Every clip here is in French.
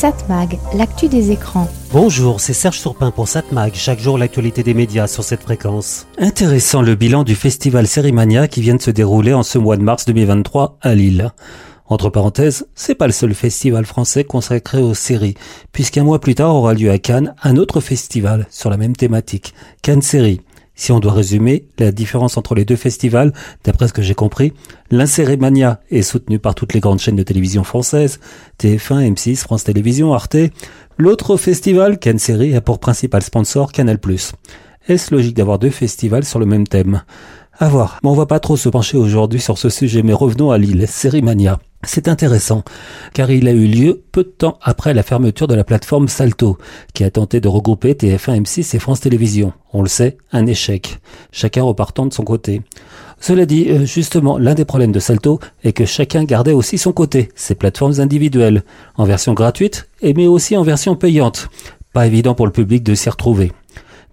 Satmag, l'actu des écrans. Bonjour, c'est Serge Surpin pour Satmag, chaque jour l'actualité des médias sur cette fréquence. Intéressant le bilan du festival Sérimania qui vient de se dérouler en ce mois de mars 2023 à Lille. Entre parenthèses, c'est pas le seul festival français consacré aux séries, puisqu'un mois plus tard aura lieu à Cannes un autre festival sur la même thématique, Cannes Série. Si on doit résumer la différence entre les deux festivals, d'après ce que j'ai compris, l'Insérémania est soutenu par toutes les grandes chaînes de télévision françaises, TF1, M6, France Télévisions, Arte. L'autre festival, Cannes a pour principal sponsor Canal+. Est-ce logique d'avoir deux festivals sur le même thème? À voir. Mais on va pas trop se pencher aujourd'hui sur ce sujet, mais revenons à Lille, Sérimania. C'est intéressant, car il a eu lieu peu de temps après la fermeture de la plateforme Salto, qui a tenté de regrouper TF1, M6 et France Télévisions. On le sait, un échec, chacun repartant de son côté. Cela dit, euh, justement, l'un des problèmes de Salto est que chacun gardait aussi son côté, ses plateformes individuelles, en version gratuite, et mais aussi en version payante. Pas évident pour le public de s'y retrouver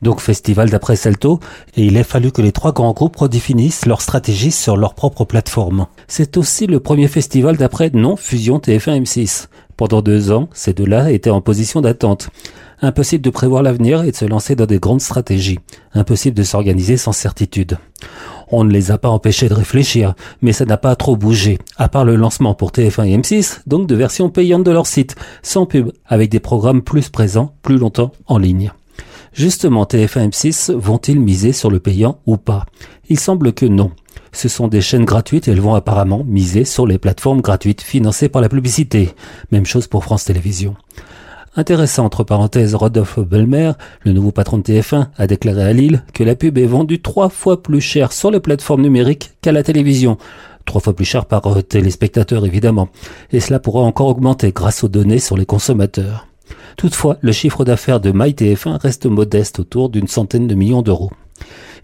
donc festival d'après Salto, et il a fallu que les trois grands groupes redéfinissent leur stratégie sur leur propre plateforme. C'est aussi le premier festival d'après non-fusion TF1 M6. Pendant deux ans, ces deux-là étaient en position d'attente. Impossible de prévoir l'avenir et de se lancer dans des grandes stratégies. Impossible de s'organiser sans certitude. On ne les a pas empêchés de réfléchir, mais ça n'a pas trop bougé, à part le lancement pour TF1 et M6, donc de versions payantes de leur site, sans pub, avec des programmes plus présents, plus longtemps en ligne. Justement, TF1 M6 vont-ils miser sur le payant ou pas? Il semble que non. Ce sont des chaînes gratuites et elles vont apparemment miser sur les plateformes gratuites financées par la publicité. Même chose pour France Télévisions. Intéressant, entre parenthèses, Rodolphe Belmer, le nouveau patron de TF1, a déclaré à Lille que la pub est vendue trois fois plus cher sur les plateformes numériques qu'à la télévision. Trois fois plus cher par euh, téléspectateur, évidemment. Et cela pourra encore augmenter grâce aux données sur les consommateurs. Toutefois, le chiffre d'affaires de MyTF1 reste modeste, autour d'une centaine de millions d'euros.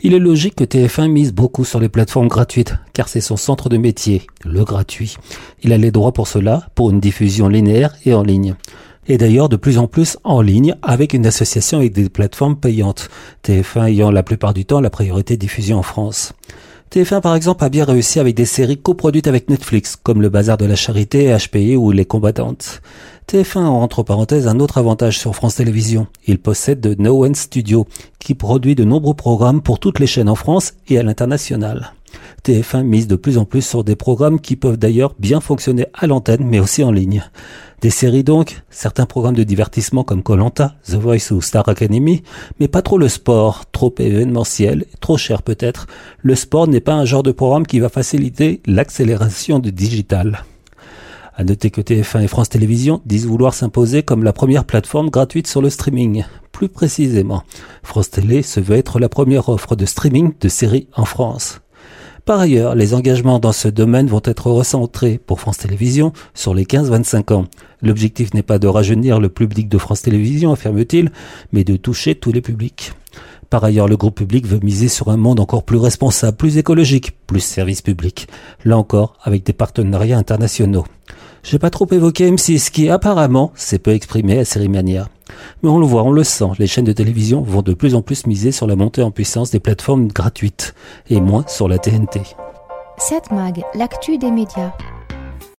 Il est logique que TF1 mise beaucoup sur les plateformes gratuites, car c'est son centre de métier, le gratuit. Il a les droits pour cela, pour une diffusion linéaire et en ligne. Et d'ailleurs de plus en plus en ligne, avec une association avec des plateformes payantes, TF1 ayant la plupart du temps la priorité diffusion en France. TF1 par exemple a bien réussi avec des séries coproduites avec Netflix, comme Le Bazar de la Charité, HPI ou Les Combattantes. TF1 a entre parenthèses un autre avantage sur France Télévisions. Il possède de No End Studio, qui produit de nombreux programmes pour toutes les chaînes en France et à l'international. TF1 mise de plus en plus sur des programmes qui peuvent d'ailleurs bien fonctionner à l'antenne mais aussi en ligne. Des séries donc, certains programmes de divertissement comme Colanta, The Voice ou Star Academy, mais pas trop le sport, trop événementiel, trop cher peut-être. Le sport n'est pas un genre de programme qui va faciliter l'accélération du digital. À noter que TF1 et France Télévisions disent vouloir s'imposer comme la première plateforme gratuite sur le streaming. Plus précisément, France Télé se veut être la première offre de streaming de séries en France. Par ailleurs, les engagements dans ce domaine vont être recentrés pour France Télévisions sur les 15-25 ans. L'objectif n'est pas de rajeunir le public de France Télévisions, affirme-t-il, mais de toucher tous les publics. Par ailleurs, le groupe public veut miser sur un monde encore plus responsable, plus écologique, plus service public. Là encore, avec des partenariats internationaux. J'ai pas trop évoqué M6 qui apparemment s'est peu exprimé à Sérimania. Mais on le voit, on le sent, les chaînes de télévision vont de plus en plus miser sur la montée en puissance des plateformes gratuites et moins sur la TNT. Cette mag, l'actu des médias.